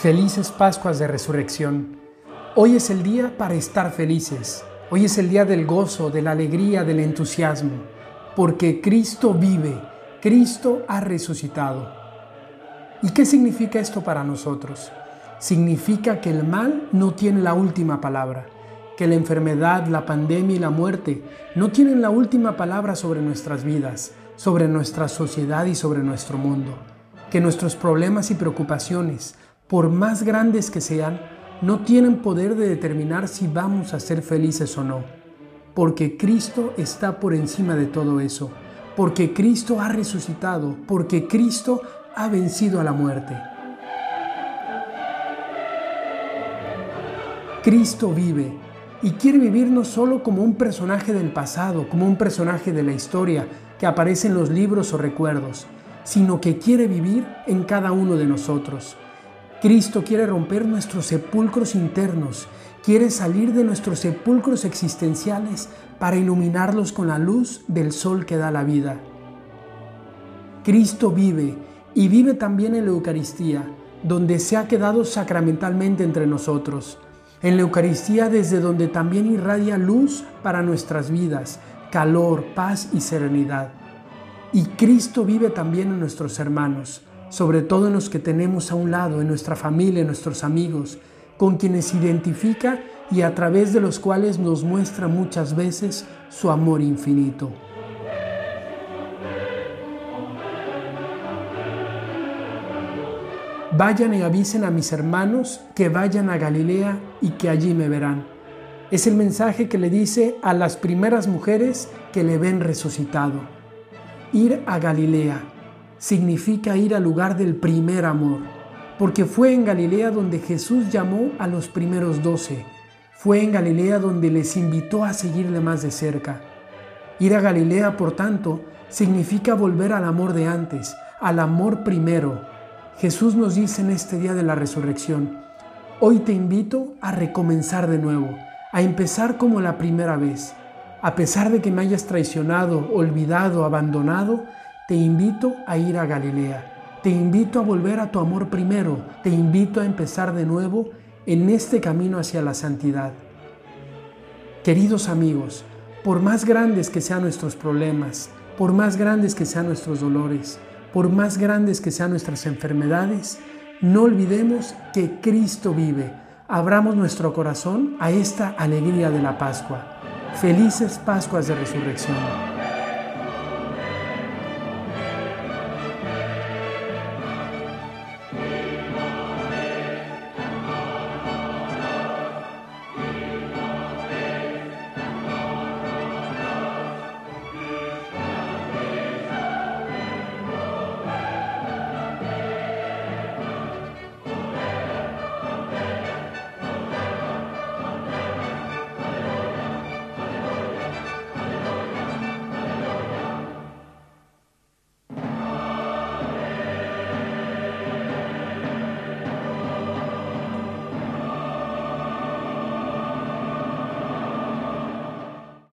Felices Pascuas de Resurrección. Hoy es el día para estar felices. Hoy es el día del gozo, de la alegría, del entusiasmo, porque Cristo vive, Cristo ha resucitado. ¿Y qué significa esto para nosotros? Significa que el mal no tiene la última palabra, que la enfermedad, la pandemia y la muerte no tienen la última palabra sobre nuestras vidas, sobre nuestra sociedad y sobre nuestro mundo, que nuestros problemas y preocupaciones, por más grandes que sean, no tienen poder de determinar si vamos a ser felices o no. Porque Cristo está por encima de todo eso. Porque Cristo ha resucitado. Porque Cristo ha vencido a la muerte. Cristo vive y quiere vivir no solo como un personaje del pasado, como un personaje de la historia que aparece en los libros o recuerdos, sino que quiere vivir en cada uno de nosotros. Cristo quiere romper nuestros sepulcros internos, quiere salir de nuestros sepulcros existenciales para iluminarlos con la luz del sol que da la vida. Cristo vive y vive también en la Eucaristía, donde se ha quedado sacramentalmente entre nosotros. En la Eucaristía desde donde también irradia luz para nuestras vidas, calor, paz y serenidad. Y Cristo vive también en nuestros hermanos, sobre todo en los que tenemos a un lado, en nuestra familia, en nuestros amigos, con quienes identifica y a través de los cuales nos muestra muchas veces su amor infinito. Vayan y avisen a mis hermanos que vayan a Galilea y que allí me verán. Es el mensaje que le dice a las primeras mujeres que le ven resucitado. Ir a Galilea significa ir al lugar del primer amor, porque fue en Galilea donde Jesús llamó a los primeros doce, fue en Galilea donde les invitó a seguirle más de cerca. Ir a Galilea, por tanto, significa volver al amor de antes, al amor primero. Jesús nos dice en este día de la resurrección, hoy te invito a recomenzar de nuevo, a empezar como la primera vez. A pesar de que me hayas traicionado, olvidado, abandonado, te invito a ir a Galilea. Te invito a volver a tu amor primero. Te invito a empezar de nuevo en este camino hacia la santidad. Queridos amigos, por más grandes que sean nuestros problemas, por más grandes que sean nuestros dolores, por más grandes que sean nuestras enfermedades, no olvidemos que Cristo vive. Abramos nuestro corazón a esta alegría de la Pascua. Felices Pascuas de Resurrección.